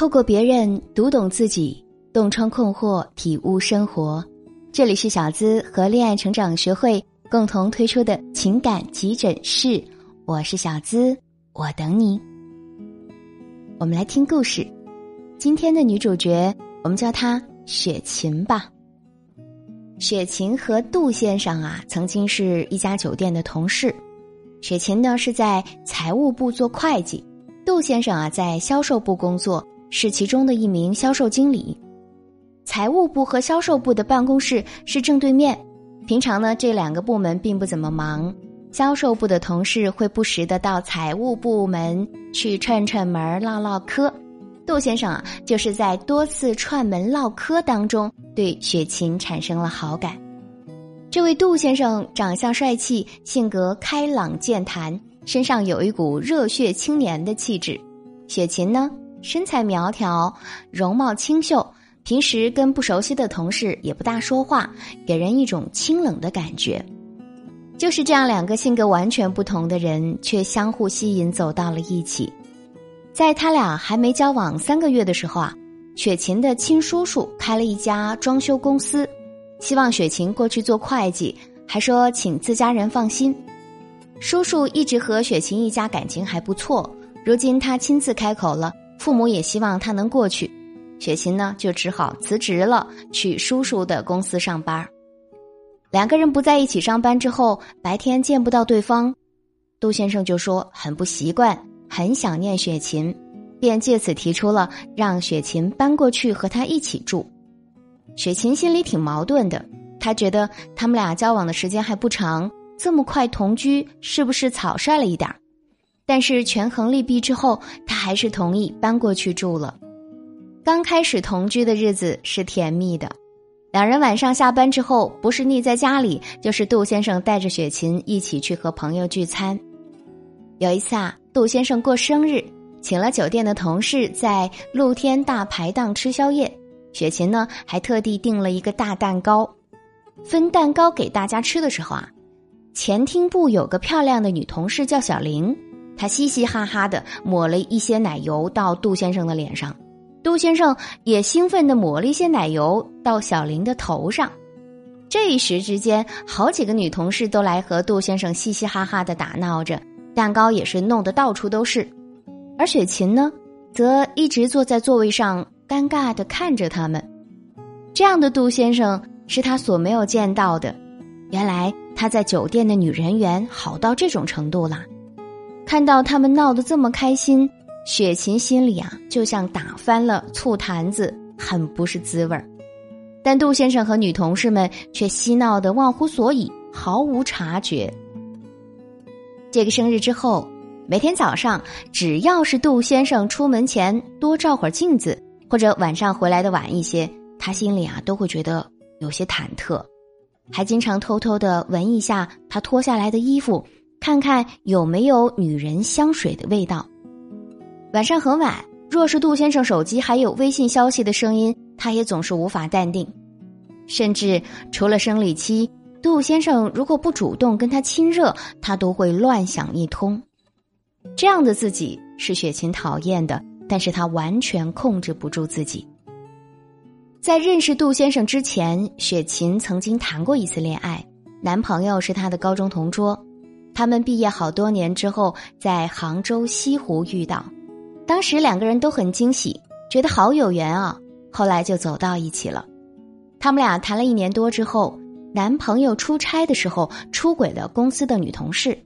透过别人读懂自己，洞穿困惑，体悟生活。这里是小资和恋爱成长学会共同推出的情感急诊室，我是小资，我等你。我们来听故事，今天的女主角，我们叫她雪琴吧。雪琴和杜先生啊，曾经是一家酒店的同事。雪琴呢是在财务部做会计，杜先生啊在销售部工作。是其中的一名销售经理，财务部和销售部的办公室是正对面。平常呢，这两个部门并不怎么忙。销售部的同事会不时的到财务部门去串串门、唠唠嗑。杜先生啊，就是在多次串门唠嗑当中对雪琴产生了好感。这位杜先生长相帅气，性格开朗健谈，身上有一股热血青年的气质。雪琴呢？身材苗条，容貌清秀，平时跟不熟悉的同事也不大说话，给人一种清冷的感觉。就是这样两个性格完全不同的人，却相互吸引，走到了一起。在他俩还没交往三个月的时候啊，雪琴的亲叔叔开了一家装修公司，希望雪琴过去做会计，还说请自家人放心。叔叔一直和雪琴一家感情还不错，如今他亲自开口了。父母也希望他能过去，雪琴呢就只好辞职了，去叔叔的公司上班。两个人不在一起上班之后，白天见不到对方，杜先生就说很不习惯，很想念雪琴，便借此提出了让雪琴搬过去和他一起住。雪琴心里挺矛盾的，她觉得他们俩交往的时间还不长，这么快同居是不是草率了一点？但是权衡利弊之后，他还是同意搬过去住了。刚开始同居的日子是甜蜜的，两人晚上下班之后，不是腻在家里，就是杜先生带着雪琴一起去和朋友聚餐。有一次啊，杜先生过生日，请了酒店的同事在露天大排档吃宵夜，雪琴呢还特地订了一个大蛋糕。分蛋糕给大家吃的时候啊，前厅部有个漂亮的女同事叫小玲。他嘻嘻哈哈的抹了一些奶油到杜先生的脸上，杜先生也兴奋的抹了一些奶油到小林的头上。这一时之间，好几个女同事都来和杜先生嘻嘻哈哈的打闹着，蛋糕也是弄得到处都是。而雪琴呢，则一直坐在座位上，尴尬的看着他们。这样的杜先生是他所没有见到的，原来他在酒店的女人缘好到这种程度了。看到他们闹得这么开心，雪琴心里啊就像打翻了醋坛子，很不是滋味儿。但杜先生和女同事们却嬉闹的忘乎所以，毫无察觉。这个生日之后，每天早上只要是杜先生出门前多照会儿镜子，或者晚上回来的晚一些，他心里啊都会觉得有些忐忑，还经常偷偷的闻一下他脱下来的衣服。看看有没有女人香水的味道。晚上很晚，若是杜先生手机还有微信消息的声音，他也总是无法淡定。甚至除了生理期，杜先生如果不主动跟他亲热，他都会乱想一通。这样的自己是雪琴讨厌的，但是他完全控制不住自己。在认识杜先生之前，雪琴曾经谈过一次恋爱，男朋友是她的高中同桌。他们毕业好多年之后，在杭州西湖遇到，当时两个人都很惊喜，觉得好有缘啊。后来就走到一起了。他们俩谈了一年多之后，男朋友出差的时候出轨了公司的女同事。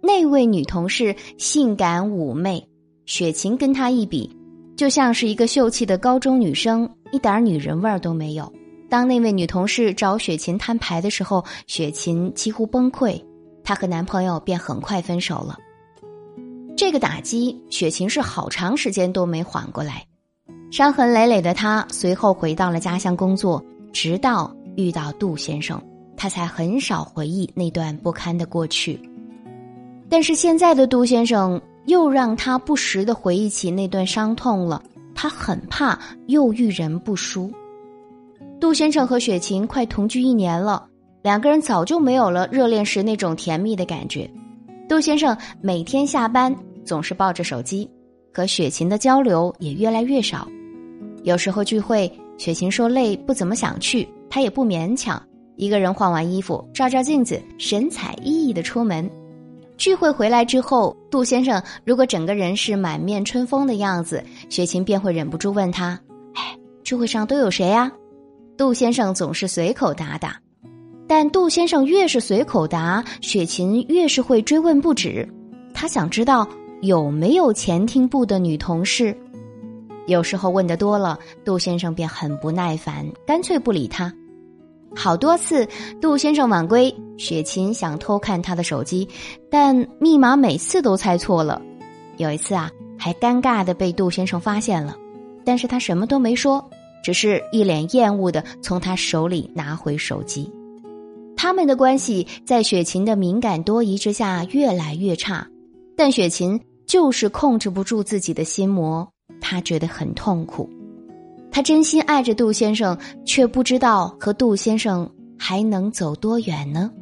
那位女同事性感妩媚，雪琴跟她一比，就像是一个秀气的高中女生，一点女人味儿都没有。当那位女同事找雪琴摊牌的时候，雪琴几乎崩溃。她和男朋友便很快分手了。这个打击，雪琴是好长时间都没缓过来，伤痕累累的她随后回到了家乡工作，直到遇到杜先生，她才很少回忆那段不堪的过去。但是现在的杜先生又让她不时的回忆起那段伤痛了，她很怕又遇人不淑。杜先生和雪琴快同居一年了。两个人早就没有了热恋时那种甜蜜的感觉。杜先生每天下班总是抱着手机，和雪琴的交流也越来越少。有时候聚会，雪琴说累，不怎么想去，他也不勉强，一个人换完衣服，照照镜子，神采奕奕的出门。聚会回来之后，杜先生如果整个人是满面春风的样子，雪琴便会忍不住问他：“哎，聚会上都有谁呀？”杜先生总是随口答答，但杜先生越是随口答，雪琴越是会追问不止。他想知道有没有前厅部的女同事。有时候问的多了，杜先生便很不耐烦，干脆不理他。好多次，杜先生晚归，雪琴想偷看他的手机，但密码每次都猜错了。有一次啊，还尴尬的被杜先生发现了，但是他什么都没说。只是一脸厌恶的从他手里拿回手机，他们的关系在雪琴的敏感多疑之下越来越差，但雪琴就是控制不住自己的心魔，她觉得很痛苦。她真心爱着杜先生，却不知道和杜先生还能走多远呢？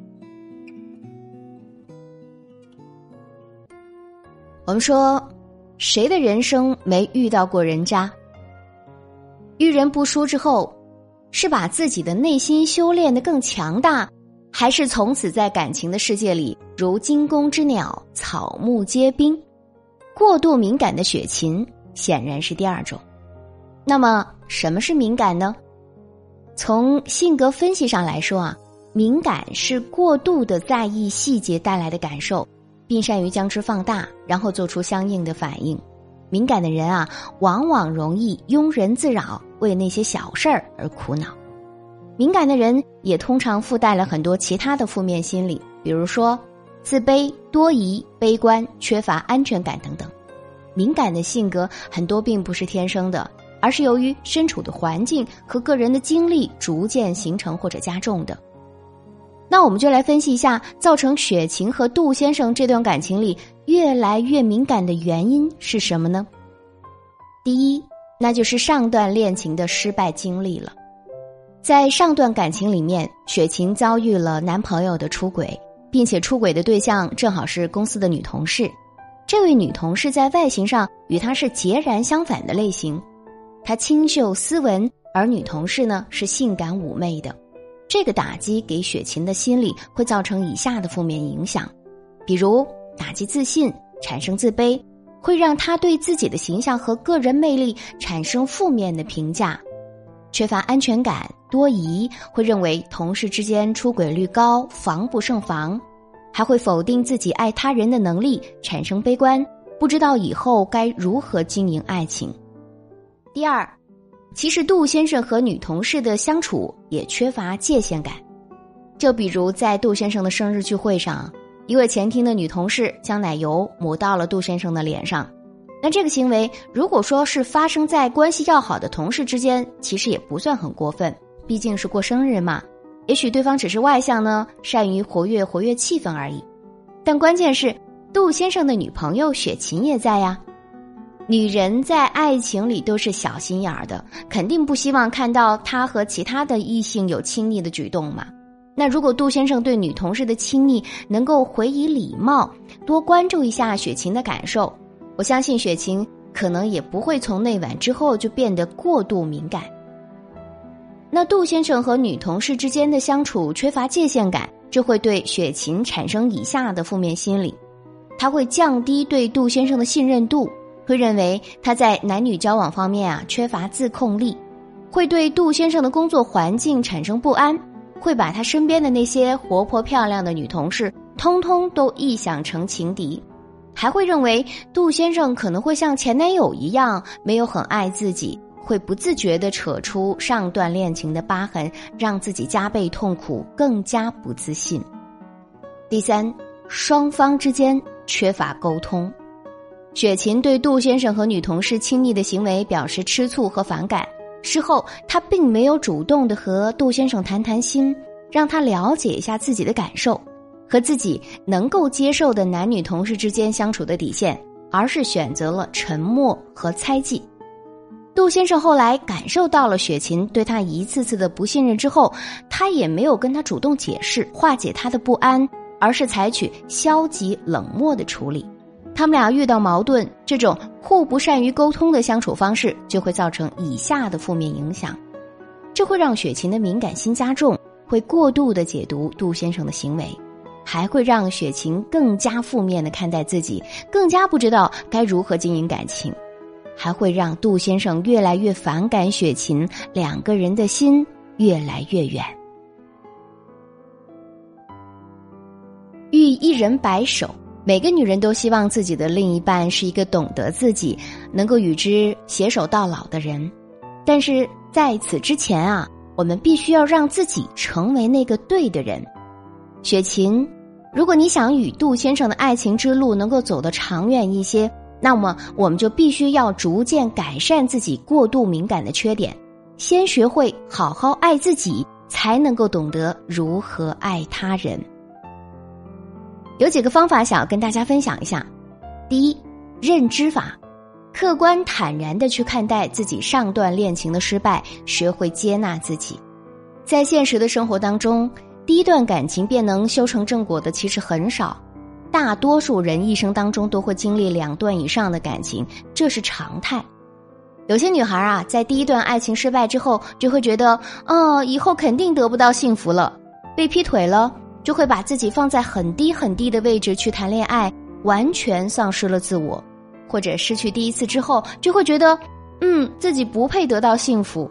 我们说，谁的人生没遇到过人渣？遇人不淑之后，是把自己的内心修炼的更强大，还是从此在感情的世界里如惊弓之鸟，草木皆兵？过度敏感的雪琴显然是第二种。那么，什么是敏感呢？从性格分析上来说啊，敏感是过度的在意细节带来的感受，并善于将之放大，然后做出相应的反应。敏感的人啊，往往容易庸人自扰，为那些小事儿而苦恼。敏感的人也通常附带了很多其他的负面心理，比如说自卑、多疑、悲观、缺乏安全感等等。敏感的性格很多并不是天生的，而是由于身处的环境和个人的经历逐渐形成或者加重的。那我们就来分析一下，造成雪晴和杜先生这段感情里越来越敏感的原因是什么呢？第一，那就是上段恋情的失败经历了。在上段感情里面，雪晴遭遇了男朋友的出轨，并且出轨的对象正好是公司的女同事。这位女同事在外形上与她是截然相反的类型，她清秀斯文，而女同事呢是性感妩媚的。这个打击给雪琴的心理会造成以下的负面影响，比如打击自信、产生自卑，会让她对自己的形象和个人魅力产生负面的评价；缺乏安全感、多疑，会认为同事之间出轨率高，防不胜防；还会否定自己爱他人的能力，产生悲观，不知道以后该如何经营爱情。第二。其实杜先生和女同事的相处也缺乏界限感，就比如在杜先生的生日聚会上，一位前厅的女同事将奶油抹到了杜先生的脸上。那这个行为如果说是发生在关系要好的同事之间，其实也不算很过分，毕竟是过生日嘛。也许对方只是外向呢，善于活跃活跃气氛而已。但关键是杜先生的女朋友雪琴也在呀。女人在爱情里都是小心眼儿的，肯定不希望看到他和其他的异性有亲密的举动嘛。那如果杜先生对女同事的亲昵能够回以礼貌，多关注一下雪琴的感受，我相信雪晴可能也不会从那晚之后就变得过度敏感。那杜先生和女同事之间的相处缺乏界限感，这会对雪晴产生以下的负面心理，他会降低对杜先生的信任度。会认为他在男女交往方面啊缺乏自控力，会对杜先生的工作环境产生不安，会把他身边的那些活泼漂亮的女同事通通都臆想成情敌，还会认为杜先生可能会像前男友一样没有很爱自己，会不自觉地扯出上段恋情的疤痕，让自己加倍痛苦，更加不自信。第三，双方之间缺乏沟通。雪琴对杜先生和女同事亲昵的行为表示吃醋和反感。事后，她并没有主动的和杜先生谈谈心，让他了解一下自己的感受和自己能够接受的男女同事之间相处的底线，而是选择了沉默和猜忌。杜先生后来感受到了雪琴对他一次次的不信任之后，他也没有跟他主动解释化解他的不安，而是采取消极冷漠的处理。他们俩遇到矛盾，这种互不善于沟通的相处方式，就会造成以下的负面影响。这会让雪琴的敏感心加重，会过度的解读杜先生的行为，还会让雪琴更加负面的看待自己，更加不知道该如何经营感情，还会让杜先生越来越反感雪琴，两个人的心越来越远。欲一人白首，每个女人都希望自己的另一半是一个懂得自己、能够与之携手到老的人，但是。在此之前啊，我们必须要让自己成为那个对的人。雪琴，如果你想与杜先生的爱情之路能够走得长远一些，那么我们就必须要逐渐改善自己过度敏感的缺点，先学会好好爱自己，才能够懂得如何爱他人。有几个方法想要跟大家分享一下。第一，认知法。客观坦然的去看待自己上段恋情的失败，学会接纳自己。在现实的生活当中，第一段感情便能修成正果的其实很少，大多数人一生当中都会经历两段以上的感情，这是常态。有些女孩啊，在第一段爱情失败之后，就会觉得，哦，以后肯定得不到幸福了，被劈腿了，就会把自己放在很低很低的位置去谈恋爱，完全丧失了自我。或者失去第一次之后，就会觉得，嗯，自己不配得到幸福。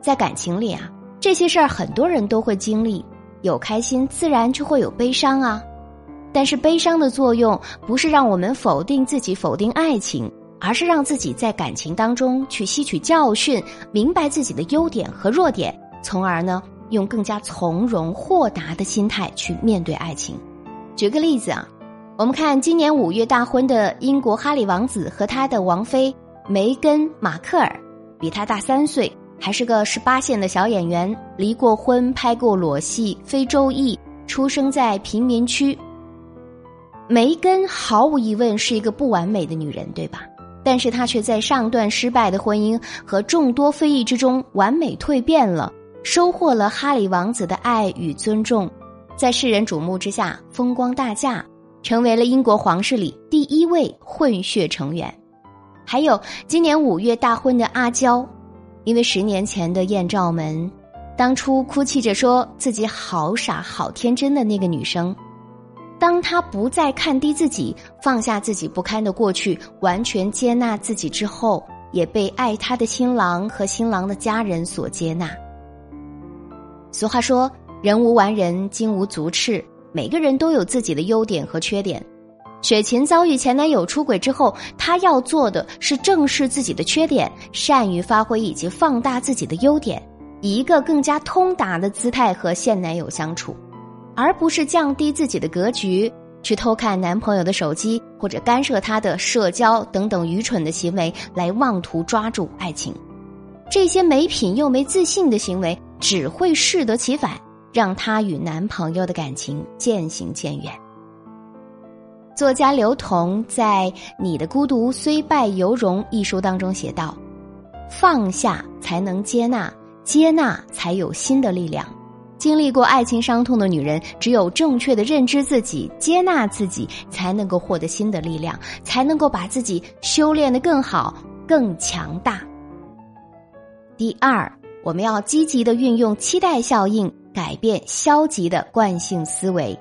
在感情里啊，这些事儿很多人都会经历，有开心，自然就会有悲伤啊。但是悲伤的作用不是让我们否定自己、否定爱情，而是让自己在感情当中去吸取教训，明白自己的优点和弱点，从而呢，用更加从容豁达的心态去面对爱情。举个例子啊。我们看，今年五月大婚的英国哈里王子和他的王妃梅根·马克尔，比他大三岁，还是个十八线的小演员，离过婚，拍过裸戏，非洲裔，出生在贫民区。梅根毫无疑问是一个不完美的女人，对吧？但是她却在上段失败的婚姻和众多非议之中完美蜕变了，收获了哈里王子的爱与尊重，在世人瞩目之下风光大嫁。成为了英国皇室里第一位混血成员，还有今年五月大婚的阿娇，因为十年前的艳照门，当初哭泣着说自己好傻好天真的那个女生，当她不再看低自己，放下自己不堪的过去，完全接纳自己之后，也被爱她的新郎和新郎的家人所接纳。俗话说：“人无完人，金无足赤。”每个人都有自己的优点和缺点。雪琴遭遇前男友出轨之后，她要做的是正视自己的缺点，善于发挥以及放大自己的优点，以一个更加通达的姿态和现男友相处，而不是降低自己的格局，去偷看男朋友的手机或者干涉他的社交等等愚蠢的行为，来妄图抓住爱情。这些没品又没自信的行为，只会适得其反。让她与男朋友的感情渐行渐远。作家刘同在《你的孤独虽败犹荣》一书当中写道：“放下才能接纳，接纳才有新的力量。经历过爱情伤痛的女人，只有正确的认知自己、接纳自己，才能够获得新的力量，才能够把自己修炼的更好、更强大。”第二，我们要积极的运用期待效应。改变消极的惯性思维。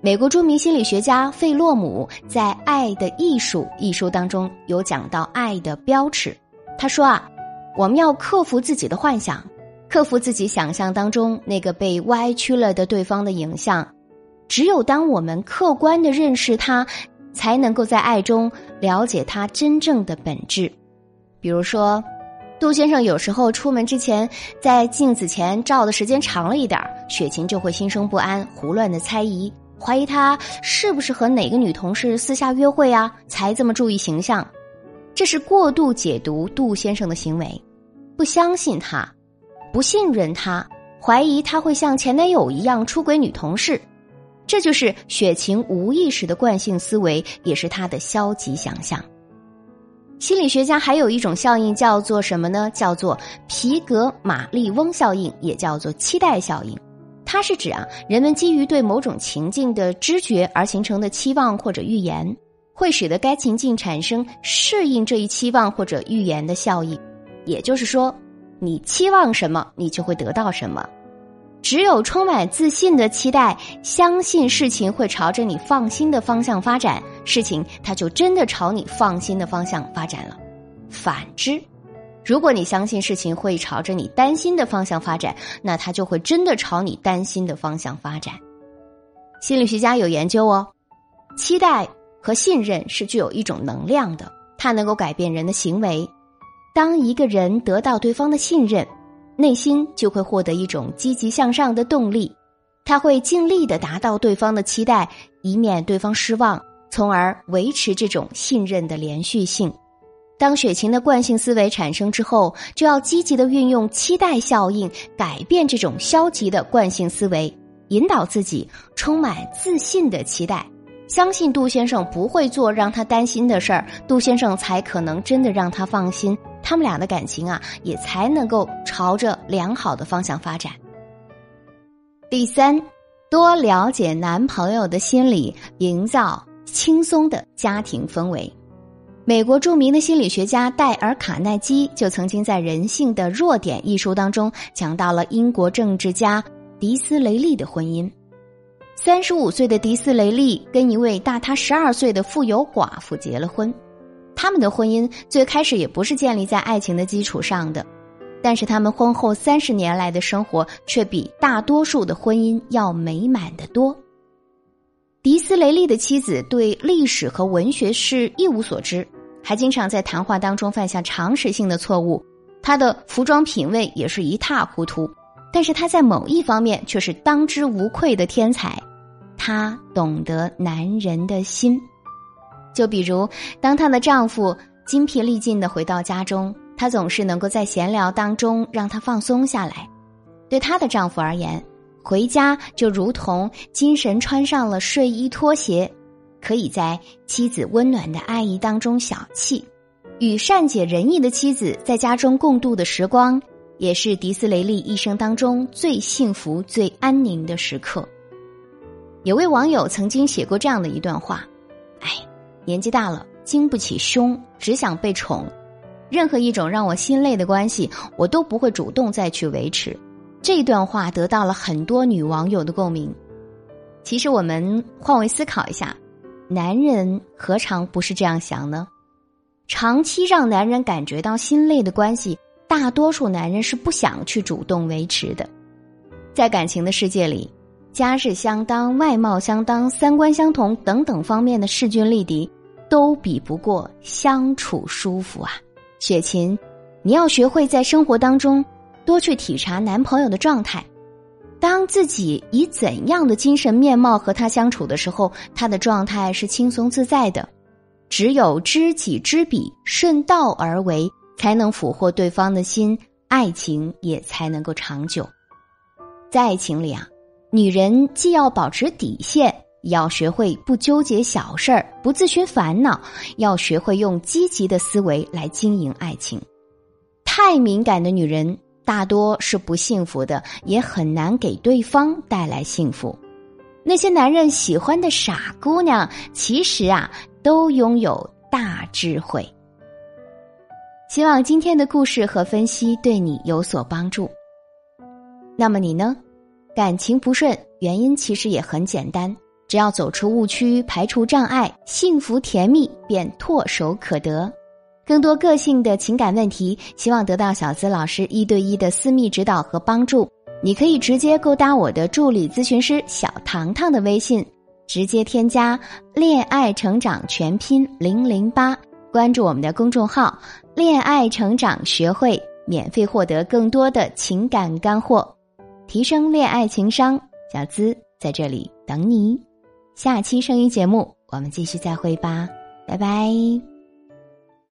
美国著名心理学家费洛姆在《爱的艺术》一书当中有讲到爱的标尺。他说啊，我们要克服自己的幻想，克服自己想象当中那个被歪曲了的对方的影像。只有当我们客观的认识他，才能够在爱中了解他真正的本质。比如说。杜先生有时候出门之前，在镜子前照的时间长了一点雪琴就会心生不安，胡乱的猜疑，怀疑他是不是和哪个女同事私下约会啊，才这么注意形象。这是过度解读杜先生的行为，不相信他，不信任他，怀疑他会像前男友一样出轨女同事。这就是雪琴无意识的惯性思维，也是他的消极想象。心理学家还有一种效应叫做什么呢？叫做皮格马利翁效应，也叫做期待效应。它是指啊，人们基于对某种情境的知觉而形成的期望或者预言，会使得该情境产生适应这一期望或者预言的效应。也就是说，你期望什么，你就会得到什么。只有充满自信的期待，相信事情会朝着你放心的方向发展，事情它就真的朝你放心的方向发展了。反之，如果你相信事情会朝着你担心的方向发展，那它就会真的朝你担心的方向发展。心理学家有研究哦，期待和信任是具有一种能量的，它能够改变人的行为。当一个人得到对方的信任，内心就会获得一种积极向上的动力，他会尽力的达到对方的期待，以免对方失望，从而维持这种信任的连续性。当雪晴的惯性思维产生之后，就要积极的运用期待效应，改变这种消极的惯性思维，引导自己充满自信的期待，相信杜先生不会做让他担心的事儿，杜先生才可能真的让他放心，他们俩的感情啊，也才能够朝着良好的方向发展。第三，多了解男朋友的心理，营造轻松的家庭氛围。美国著名的心理学家戴尔·卡耐基就曾经在《人性的弱点》一书当中讲到了英国政治家迪斯雷利的婚姻。三十五岁的迪斯雷利跟一位大他十二岁的富有寡妇结了婚，他们的婚姻最开始也不是建立在爱情的基础上的，但是他们婚后三十年来的生活却比大多数的婚姻要美满的多。迪斯雷利的妻子对历史和文学是一无所知。还经常在谈话当中犯下常识性的错误，他的服装品味也是一塌糊涂。但是他在某一方面却是当之无愧的天才，他懂得男人的心。就比如，当她的丈夫精疲力尽的回到家中，她总是能够在闲聊当中让他放松下来。对她的丈夫而言，回家就如同精神穿上了睡衣拖鞋。可以在妻子温暖的爱意当中小憩，与善解人意的妻子在家中共度的时光，也是迪斯雷利一生当中最幸福、最安宁的时刻。有位网友曾经写过这样的一段话：“哎，年纪大了，经不起凶，只想被宠。任何一种让我心累的关系，我都不会主动再去维持。”这段话得到了很多女网友的共鸣。其实，我们换位思考一下。男人何尝不是这样想呢？长期让男人感觉到心累的关系，大多数男人是不想去主动维持的。在感情的世界里，家世相当、外貌相当、三观相同等等方面的势均力敌，都比不过相处舒服啊！雪琴，你要学会在生活当中多去体察男朋友的状态。当自己以怎样的精神面貌和他相处的时候，他的状态是轻松自在的。只有知己知彼，顺道而为，才能俘获对方的心，爱情也才能够长久。在爱情里啊，女人既要保持底线，也要学会不纠结小事儿，不自寻烦恼，要学会用积极的思维来经营爱情。太敏感的女人。大多是不幸福的，也很难给对方带来幸福。那些男人喜欢的傻姑娘，其实啊，都拥有大智慧。希望今天的故事和分析对你有所帮助。那么你呢？感情不顺，原因其实也很简单，只要走出误区，排除障碍，幸福甜蜜便唾手可得。更多个性的情感问题，希望得到小资老师一对一的私密指导和帮助。你可以直接勾搭我的助理咨询师小糖糖的微信，直接添加“恋爱成长全拼零零八”，关注我们的公众号“恋爱成长学会”，免费获得更多的情感干货，提升恋爱情商。小资在这里等你，下期声音节目我们继续再会吧，拜拜。